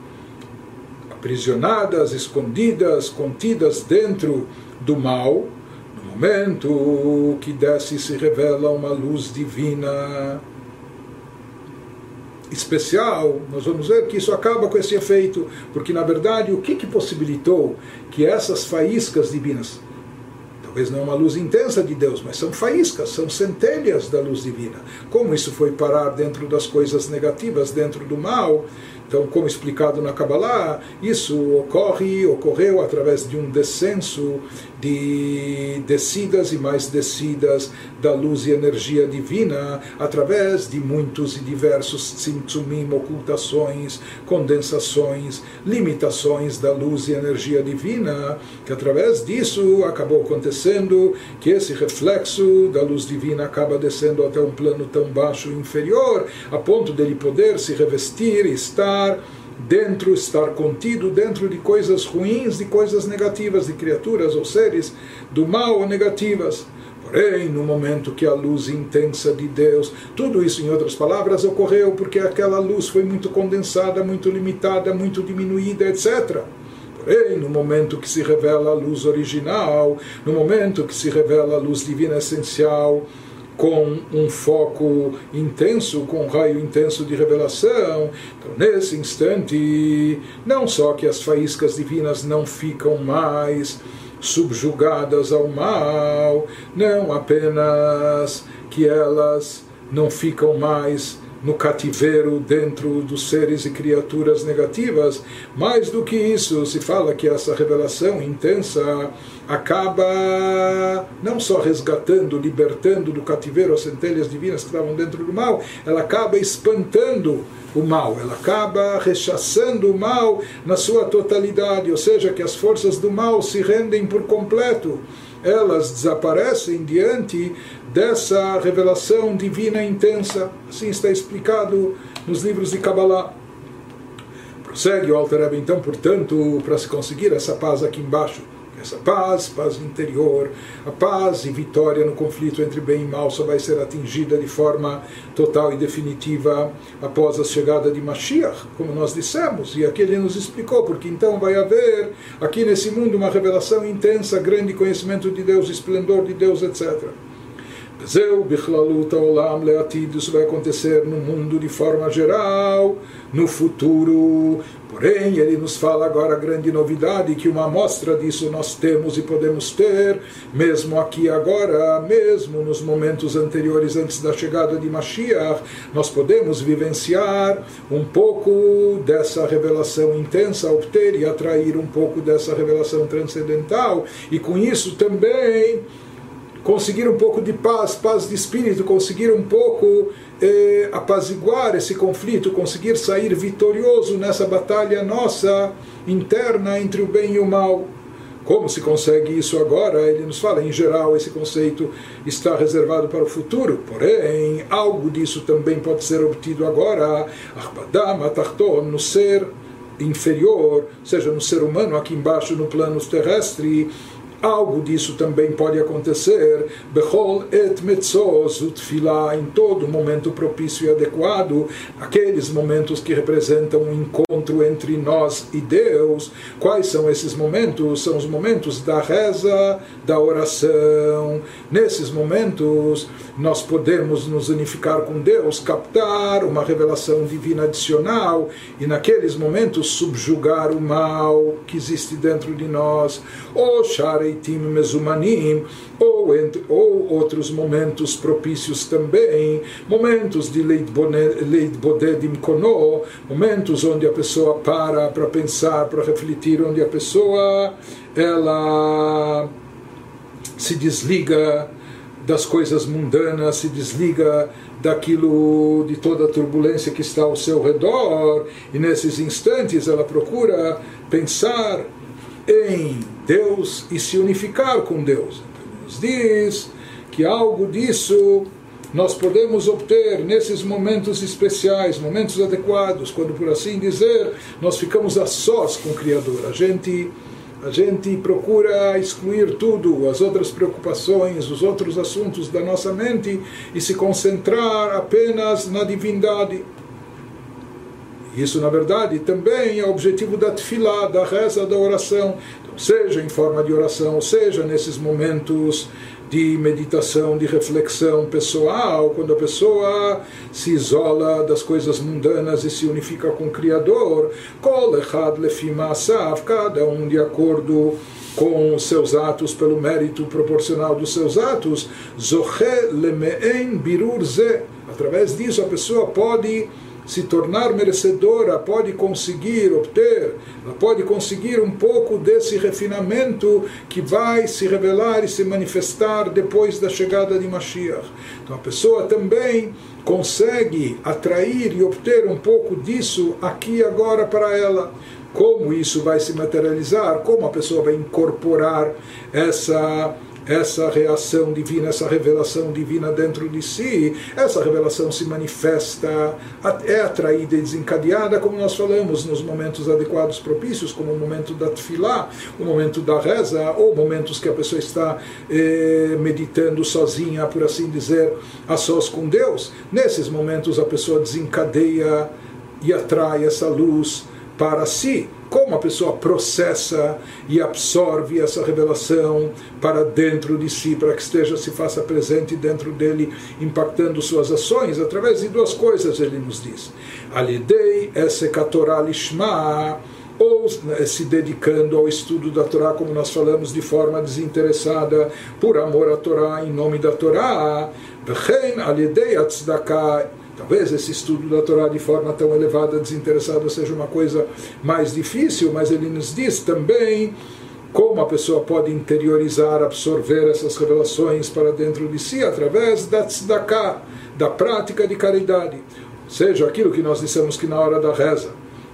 aprisionadas, escondidas, contidas dentro do mal, momento que desce e se revela uma luz divina especial, nós vamos ver que isso acaba com esse efeito, porque na verdade o que, que possibilitou que essas faíscas divinas, talvez não é uma luz intensa de Deus, mas são faíscas, são centelhas da luz divina. Como isso foi parar dentro das coisas negativas, dentro do mal, então, como explicado na Kabbalah, isso ocorre, ocorreu através de um descenso de descidas e mais descidas da luz e energia divina, através de muitos e diversos tzimtzumim, ocultações, condensações, limitações da luz e energia divina, que através disso acabou acontecendo que esse reflexo da luz divina acaba descendo até um plano tão baixo e inferior, a ponto dele poder se revestir e estar dentro, estar contido dentro de coisas ruins, de coisas negativas, de criaturas ou seres do mal ou negativas. Por Porém, no momento que a luz intensa de Deus, tudo isso, em outras palavras, ocorreu porque aquela luz foi muito condensada, muito limitada, muito diminuída, etc. Porém, no momento que se revela a luz original, no momento que se revela a luz divina essencial, com um foco intenso, com um raio intenso de revelação. Então, nesse instante, não só que as faíscas divinas não ficam mais subjugadas ao mal, não apenas que elas não ficam mais no cativeiro dentro dos seres e criaturas negativas. Mais do que isso, se fala que essa revelação intensa acaba não só resgatando, libertando do cativeiro as centelhas divinas que estavam dentro do mal, ela acaba espantando o mal, ela acaba rechaçando o mal na sua totalidade, ou seja, que as forças do mal se rendem por completo elas desaparecem diante dessa revelação divina intensa. Assim está explicado nos livros de Kabbalah. Prossegue o Alter Rebbe, então, portanto, para se conseguir essa paz aqui embaixo, essa paz, paz interior, a paz e vitória no conflito entre bem e mal só vai ser atingida de forma total e definitiva após a chegada de Mashiach, como nós dissemos, e aqui ele nos explicou, porque então vai haver aqui nesse mundo uma revelação intensa, grande conhecimento de Deus, esplendor de Deus, etc. Zeu Bichlalut Olam Leatid, isso vai acontecer no mundo de forma geral, no futuro. Porém, ele nos fala agora a grande novidade, que uma amostra disso nós temos e podemos ter, mesmo aqui agora, mesmo nos momentos anteriores, antes da chegada de Mashiach, nós podemos vivenciar um pouco dessa revelação intensa, obter e atrair um pouco dessa revelação transcendental, e com isso também conseguir um pouco de paz, paz de espírito, conseguir um pouco eh, apaziguar esse conflito, conseguir sair vitorioso nessa batalha nossa interna entre o bem e o mal. Como se consegue isso agora? Ele nos fala, em geral, esse conceito está reservado para o futuro, porém, algo disso também pode ser obtido agora, no ser inferior, seja no ser humano aqui embaixo no plano terrestre, algo disso também pode acontecer. Bechol et metzos utfilá, em todo momento propício e adequado, aqueles momentos que representam um encontro entre nós e Deus. Quais são esses momentos? São os momentos da reza, da oração. Nesses momentos, nós podemos nos unificar com Deus, captar uma revelação divina adicional e, naqueles momentos, subjugar o mal que existe dentro de nós. O Sharei Leitim Mezumanim, ou, entre, ou outros momentos propícios também, momentos de Leit Bodedim Kono, momentos onde a pessoa para para pensar, para refletir, onde a pessoa ela se desliga das coisas mundanas, se desliga daquilo, de toda a turbulência que está ao seu redor, e nesses instantes ela procura pensar em Deus e se unificar com Deus. Então, nos diz que algo disso nós podemos obter nesses momentos especiais, momentos adequados, quando, por assim dizer, nós ficamos a sós com o Criador. A gente, a gente procura excluir tudo, as outras preocupações, os outros assuntos da nossa mente e se concentrar apenas na divindade. Isso, na verdade, também é o objetivo da tefilá, da reza, da oração. Seja em forma de oração, seja nesses momentos de meditação, de reflexão pessoal, quando a pessoa se isola das coisas mundanas e se unifica com o Criador, cada um de acordo com os seus atos, pelo mérito proporcional dos seus atos. Através disso a pessoa pode se tornar merecedora, pode conseguir obter, ela pode conseguir um pouco desse refinamento que vai se revelar e se manifestar depois da chegada de Mashiach. Então a pessoa também consegue atrair e obter um pouco disso aqui e agora para ela. Como isso vai se materializar? Como a pessoa vai incorporar essa essa reação divina, essa revelação divina dentro de si, essa revelação se manifesta, é atraída e desencadeada, como nós falamos, nos momentos adequados, propícios, como o momento da tefilá, o momento da reza, ou momentos que a pessoa está eh, meditando sozinha, por assim dizer, a sós com Deus. Nesses momentos a pessoa desencadeia e atrai essa luz para si como a pessoa processa e absorve essa revelação para dentro de si, para que esteja se faça presente dentro dele, impactando suas ações, através de duas coisas, ele nos diz. Alidei esse Torah lishma, ou se dedicando ao estudo da Torá, como nós falamos, de forma desinteressada, por amor à Torá, em nome da Torá, v'chein alidei atzdaka Talvez esse estudo da Torá de forma tão elevada, desinteressada, seja uma coisa mais difícil, mas ele nos diz também como a pessoa pode interiorizar, absorver essas revelações para dentro de si através da tzedakah, da prática de caridade. Ou seja, aquilo que nós dissemos que na hora da reza,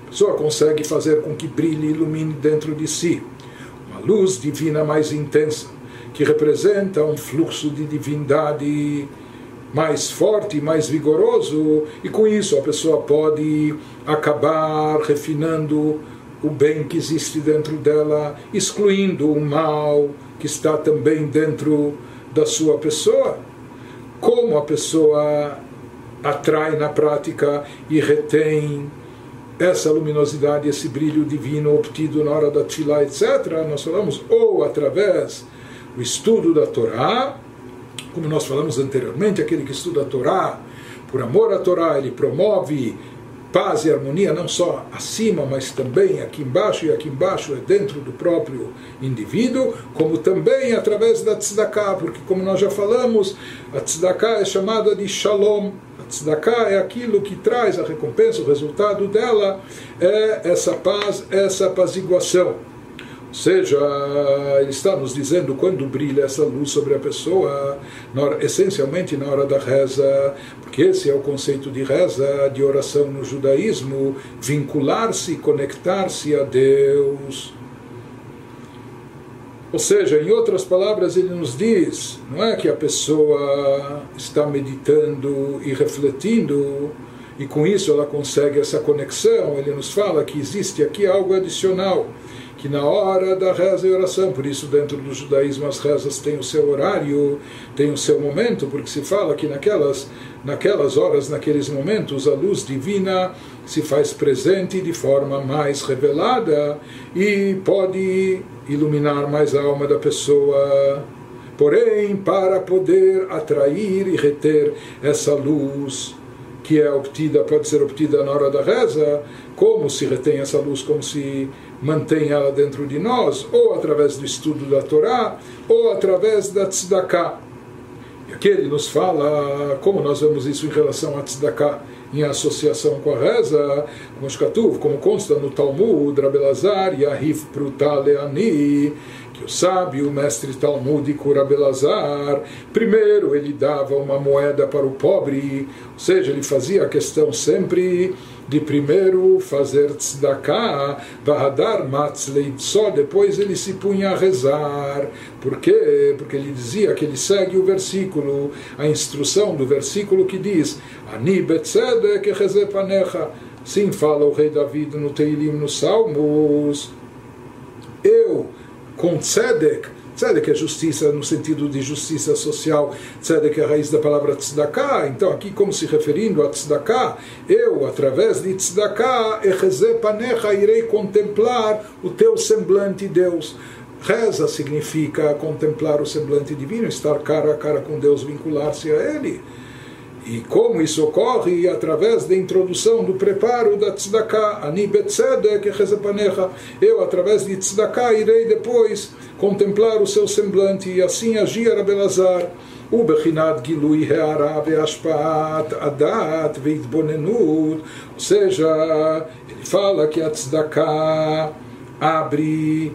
a pessoa consegue fazer com que brilhe e ilumine dentro de si uma luz divina mais intensa, que representa um fluxo de divindade mais forte, mais vigoroso, e com isso a pessoa pode acabar refinando o bem que existe dentro dela, excluindo o mal que está também dentro da sua pessoa. Como a pessoa atrai na prática e retém essa luminosidade, esse brilho divino obtido na hora da tefilá, etc., nós falamos ou através do estudo da Torá, como nós falamos anteriormente, aquele que estuda a Torá, por amor à Torá, ele promove paz e harmonia não só acima, mas também aqui embaixo, e aqui embaixo é dentro do próprio indivíduo, como também através da tzedakah, porque como nós já falamos, a tzedakah é chamada de shalom. A tzedakah é aquilo que traz a recompensa, o resultado dela é essa paz, essa apaziguação. Ou seja, ele está nos dizendo quando brilha essa luz sobre a pessoa, na hora, essencialmente na hora da reza, porque esse é o conceito de reza, de oração no judaísmo, vincular-se, conectar-se a Deus. Ou seja, em outras palavras, ele nos diz, não é que a pessoa está meditando e refletindo, e com isso ela consegue essa conexão, ele nos fala que existe aqui algo adicional que na hora da reza e oração, por isso dentro do judaísmo as rezas têm o seu horário, têm o seu momento, porque se fala que naquelas, naquelas horas, naqueles momentos, a luz divina se faz presente de forma mais revelada e pode iluminar mais a alma da pessoa. Porém, para poder atrair e reter essa luz que é obtida, pode ser obtida na hora da reza, como se retém essa luz, como se mantém ela dentro de nós, ou através do estudo da Torá, ou através da tzedakah. E aqui ele nos fala como nós vemos isso em relação a tzedakah em associação com a reza, como, como consta no Talmud, Rabelazar, Yahif Prutaleani, que o sábio, o mestre talmúdico Rabelazar, primeiro ele dava uma moeda para o pobre, ou seja, ele fazia a questão sempre de primeiro fazer tzedakah, vahadar matzleit só, depois ele se punha a rezar. Por quê? Porque ele dizia que ele segue o versículo, a instrução do versículo que diz Ani betzedek panecha. Sim, fala o rei David no Teilim, nos Salmos. Eu, com tzedek, Tzedek é justiça no sentido de justiça social. Tzedek é a raiz da palavra tzedakah. Então, aqui, como se referindo a tzedakah, eu, através de tzedakah, panecha, irei contemplar o teu semblante, Deus. Reza significa contemplar o semblante divino, estar cara a cara com Deus, vincular-se a Ele. E como isso ocorre? Através da introdução do preparo da tzedakah. Ani betzedek panecha. Eu, através de tzedakah, irei depois contemplar o seu semblante e assim agir a Belazar. ובחינת גילוי הערה והשפעת הדת והתבוננות, ou seja, ele fala que a tzedakah abre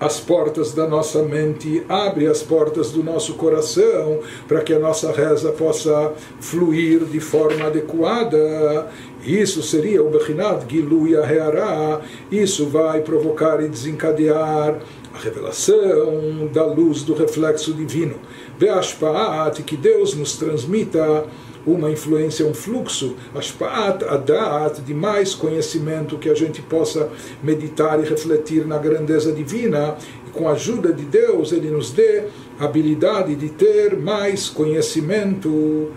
as portas da nossa mente, abre as portas do nosso coração para que a nossa reza possa fluir de forma adequada. Isso seria o Bechinat Gilu Yaheara. Isso vai provocar e desencadear a revelação da luz do reflexo divino. Ve'ashpa'at, que Deus nos transmita uma influência, um fluxo, ashpa'at adat, de mais conhecimento que a gente possa meditar e refletir na grandeza divina. E com a ajuda de Deus, Ele nos dê a habilidade de ter mais conhecimento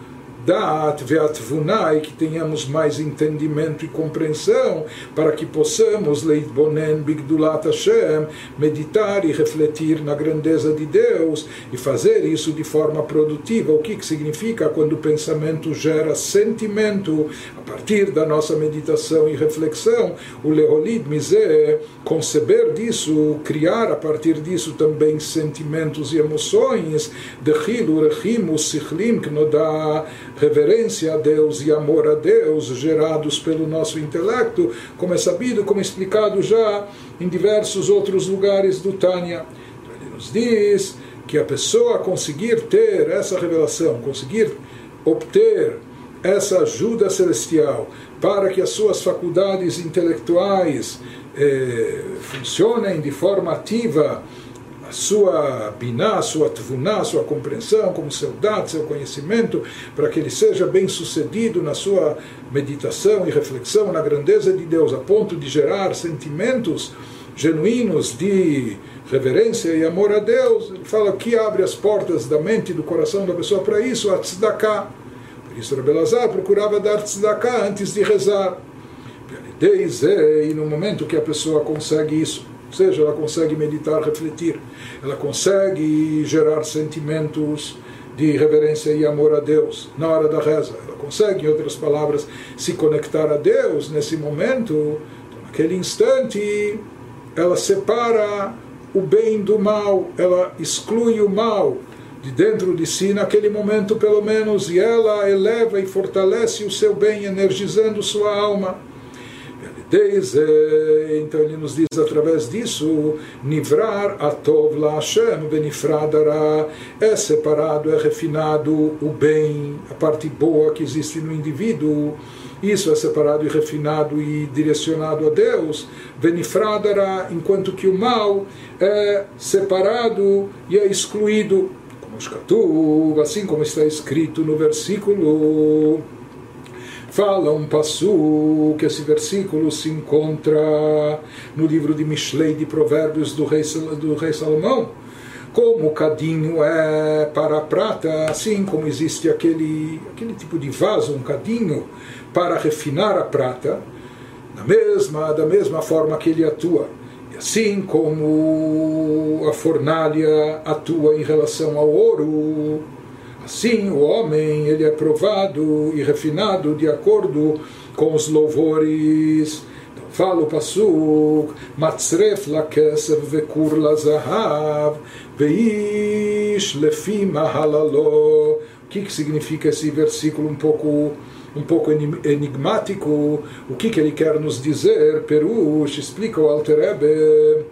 Da'at ve'atvunai, que tenhamos mais entendimento e compreensão, para que possamos, leitbonen bigdulat Hashem, meditar e refletir na grandeza de Deus e fazer isso de forma produtiva. O que, que significa quando o pensamento gera sentimento a partir da nossa meditação e reflexão? O leolid mise, conceber disso, criar a partir disso também sentimentos e emoções, de rechim, sichlim, que não dá reverência a Deus e amor a Deus gerados pelo nosso intelecto, como é sabido, como é explicado já em diversos outros lugares do Tânia. Então ele nos diz que a pessoa conseguir ter essa revelação, conseguir obter essa ajuda celestial para que as suas faculdades intelectuais eh, funcionem de forma ativa sua biná, sua tvuná, sua compreensão, como seu dado, seu conhecimento, para que ele seja bem sucedido na sua meditação e reflexão na grandeza de Deus, a ponto de gerar sentimentos genuínos de reverência e amor a Deus. Ele fala que abre as portas da mente e do coração da pessoa para isso, a tzedakah. Por isso, Rabelazar procurava dar tzedakah antes de rezar. E no momento que a pessoa consegue isso, ou seja, ela consegue meditar, refletir, ela consegue gerar sentimentos de reverência e amor a Deus na hora da reza. Ela consegue, em outras palavras, se conectar a Deus nesse momento, naquele instante, ela separa o bem do mal, ela exclui o mal de dentro de si naquele momento, pelo menos, e ela eleva e fortalece o seu bem, energizando sua alma. Então ele nos diz através disso, Nivrar atov la Hashem benifradara, é separado, é refinado o bem, a parte boa que existe no indivíduo. Isso é separado e refinado e direcionado a Deus, benifradara, enquanto que o mal é separado e é excluído. Assim como está escrito no versículo fala um passo que esse versículo se encontra no livro de Mishlei de Provérbios do rei, do rei Salomão. Como o cadinho é para a prata, assim como existe aquele, aquele tipo de vaso, um cadinho, para refinar a prata, da mesma, da mesma forma que ele atua. E assim como a fornalha atua em relação ao ouro, Assim, o homem ele é provado e refinado de acordo com os louvores. Então, fala o Passuk, Matzref la kesev vekur la zahav, veish lefi mahalalo. O que, que significa esse versículo um pouco um pouco enigmático? O que, que ele quer nos dizer? Perush explica o Alter Ebe.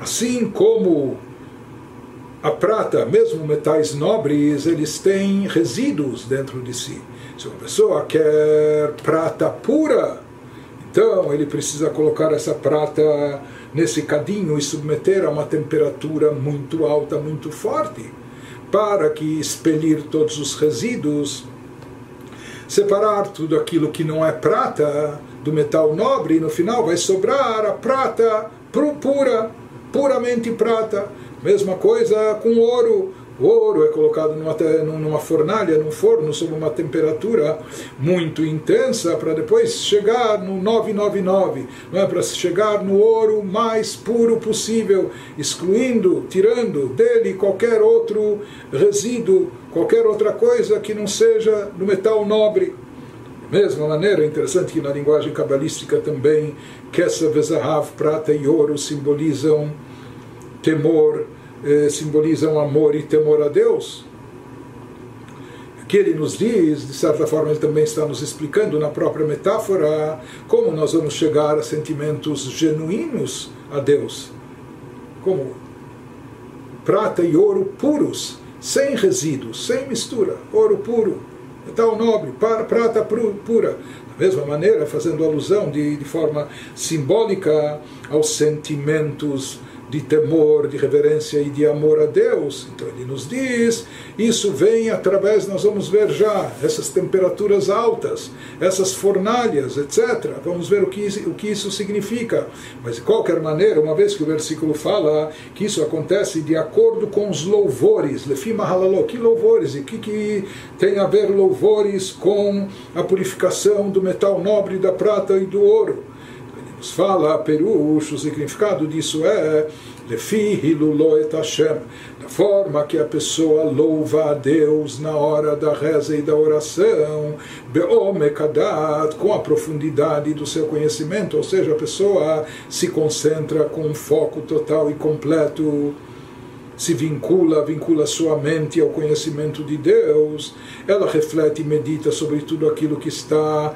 Assim como a prata, mesmo metais nobres, eles têm resíduos dentro de si. Se uma pessoa quer prata pura, então ele precisa colocar essa prata nesse cadinho e submeter a uma temperatura muito alta, muito forte, para que expelir todos os resíduos, separar tudo aquilo que não é prata do metal nobre, e no final vai sobrar a prata pura, puramente prata Mesma coisa com ouro. O ouro é colocado numa, numa fornalha, num forno, sob uma temperatura muito intensa, para depois chegar no 999, não é? para chegar no ouro mais puro possível, excluindo, tirando dele qualquer outro resíduo, qualquer outra coisa que não seja do metal nobre. Da mesma maneira, interessante que na linguagem cabalística também, Kessa, Vezahav, prata e ouro simbolizam temor eh, simbolizam amor e temor a Deus. Que ele nos diz, de certa forma, ele também está nos explicando na própria metáfora como nós vamos chegar a sentimentos genuínos a Deus. Como prata e ouro puros, sem resíduos, sem mistura, ouro puro, metal nobre, prata pura. Da mesma maneira, fazendo alusão de, de forma simbólica aos sentimentos de temor, de reverência e de amor a Deus. Então ele nos diz, isso vem através, nós vamos ver já, essas temperaturas altas, essas fornalhas, etc. Vamos ver o que, o que isso significa. Mas de qualquer maneira, uma vez que o versículo fala que isso acontece de acordo com os louvores, lefima halaló, que louvores? E o que, que tem a ver louvores com a purificação do metal nobre, da prata e do ouro? Nos fala, Perush, o significado disso é da forma que a pessoa louva a Deus na hora da reza e da oração, Beomekadat, com a profundidade do seu conhecimento, ou seja, a pessoa se concentra com um foco total e completo se vincula, vincula sua mente ao conhecimento de Deus, ela reflete e medita sobre tudo aquilo que está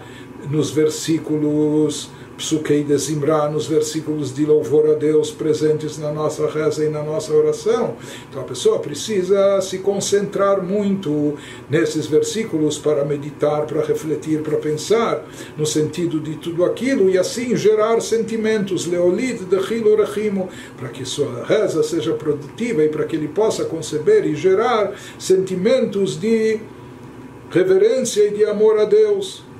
nos versículos Psukei de Zimra, nos versículos de louvor a Deus presentes na nossa reza e na nossa oração. Então a pessoa precisa se concentrar muito nesses versículos para meditar, para refletir, para pensar no sentido de tudo aquilo e assim gerar sentimentos, leolid de rachimo, para que sua reza seja produtiva e para que ele possa conceber e gerar sentimentos de reverência e de amor a Deus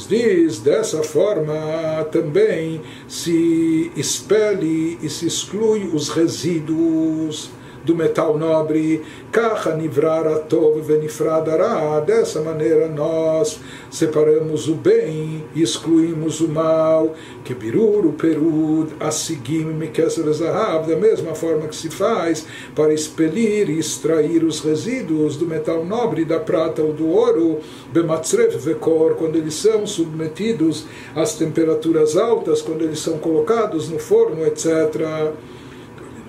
nos diz, dessa forma também se expele e se exclui os resíduos do metal nobre, tov venifradará. Dessa maneira nós separamos o bem e excluímos o mal. Que biruru perud assigim mikeser zahav. Da mesma forma que se faz para expelir e extrair os resíduos do metal nobre, da prata ou do ouro, bematzref vekor, quando eles são submetidos às temperaturas altas, quando eles são colocados no forno, etc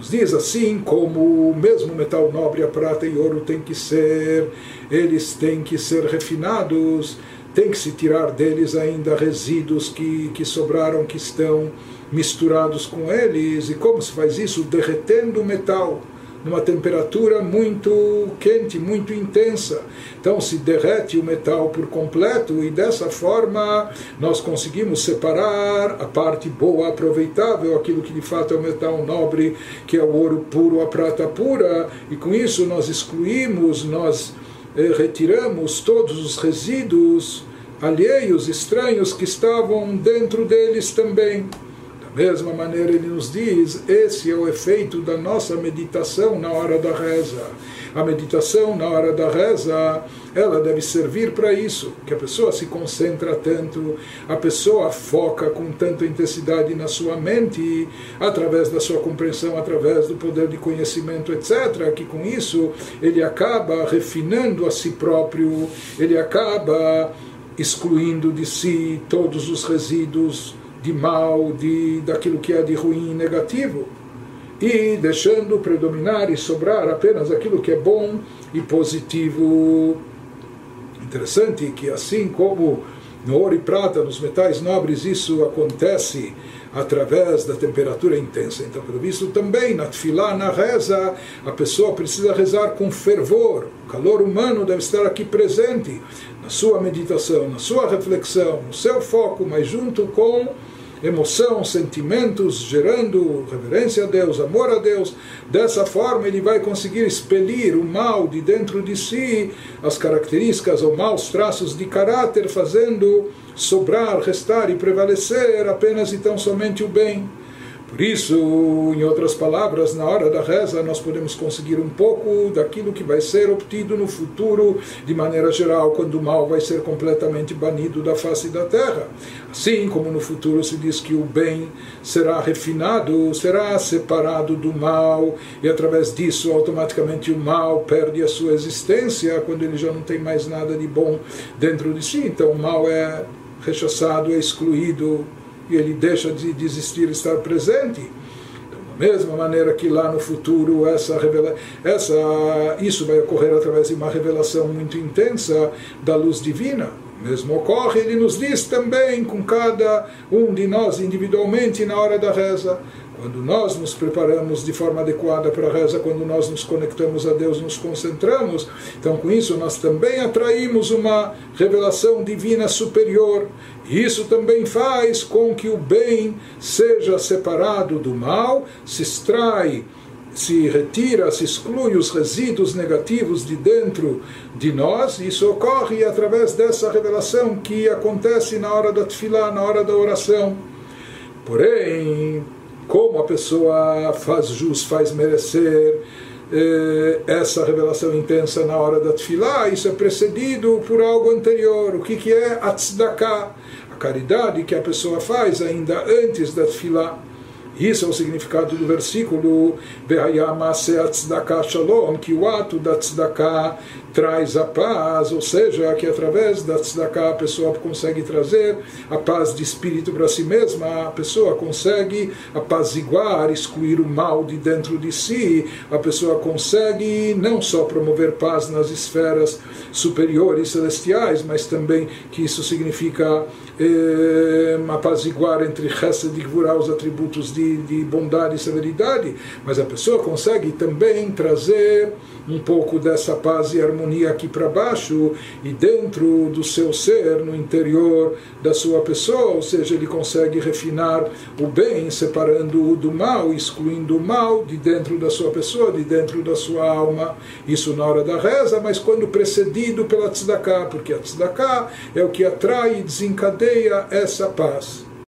nos diz assim como o mesmo metal nobre, a prata e ouro tem que ser, eles têm que ser refinados, tem que se tirar deles ainda resíduos que, que sobraram, que estão misturados com eles. E como se faz isso? Derretendo o metal numa temperatura muito quente, muito intensa. Então se derrete o metal por completo e dessa forma nós conseguimos separar a parte boa, aproveitável, aquilo que de fato é o metal nobre, que é o ouro puro, a prata pura, e com isso nós excluímos, nós eh, retiramos todos os resíduos alheios, estranhos que estavam dentro deles também mesma maneira, ele nos diz: esse é o efeito da nossa meditação na hora da reza. A meditação na hora da reza, ela deve servir para isso, que a pessoa se concentra tanto, a pessoa foca com tanta intensidade na sua mente, através da sua compreensão, através do poder de conhecimento, etc., que com isso ele acaba refinando a si próprio, ele acaba excluindo de si todos os resíduos de mal, de, daquilo que é de ruim e negativo, e deixando predominar e sobrar apenas aquilo que é bom e positivo. Interessante que assim como no ouro e prata, nos metais nobres, isso acontece através da temperatura intensa. Então, pelo visto, também na tefilá, na reza, a pessoa precisa rezar com fervor. O calor humano deve estar aqui presente na sua meditação, na sua reflexão, no seu foco, mas junto com emoção, sentimentos, gerando reverência a Deus, amor a Deus. Dessa forma, ele vai conseguir expelir o mal de dentro de si, as características ou maus traços de caráter, fazendo sobrar, restar e prevalecer apenas e tão somente o bem. Por isso, em outras palavras, na hora da reza, nós podemos conseguir um pouco daquilo que vai ser obtido no futuro, de maneira geral, quando o mal vai ser completamente banido da face da terra. Assim como no futuro se diz que o bem será refinado, será separado do mal, e através disso, automaticamente, o mal perde a sua existência quando ele já não tem mais nada de bom dentro de si. Então, o mal é rechaçado, é excluído e ele deixa de existir, estar presente. Então, da mesma maneira que lá no futuro essa revela, essa, isso vai ocorrer através de uma revelação muito intensa da luz divina. Mesmo ocorre, ele nos diz também com cada um de nós individualmente na hora da reza quando nós nos preparamos de forma adequada para a reza, quando nós nos conectamos a Deus, nos concentramos, então com isso nós também atraímos uma revelação divina superior. Isso também faz com que o bem seja separado do mal, se extrai se retira, se exclui os resíduos negativos de dentro de nós, isso ocorre através dessa revelação que acontece na hora da tefilá, na hora da oração. Porém, como a pessoa faz jus, faz merecer eh, essa revelação intensa na hora da tefilá, isso é precedido por algo anterior. O que, que é a tzedakah? A caridade que a pessoa faz ainda antes da tefilá. Isso é o significado do versículo. Shalom, que o ato da tzedakah traz a paz, ou seja, que através da tzedakah a pessoa consegue trazer a paz de espírito para si mesma, a pessoa consegue apaziguar, excluir o mal de dentro de si, a pessoa consegue não só promover paz nas esferas superiores celestiais, mas também que isso significa eh, apaziguar entre Chesed e Gvurah os atributos de, de bondade e severidade, mas a pessoa consegue também trazer um pouco dessa paz e harmonia aqui para baixo e dentro do seu ser, no interior da sua pessoa, ou seja, ele consegue refinar o bem, separando-o do mal, excluindo o mal de dentro da sua pessoa, de dentro da sua alma. Isso na hora da reza, mas quando precedido pela tzedakah, porque a tzedakah é o que atrai e desencadeia essa paz.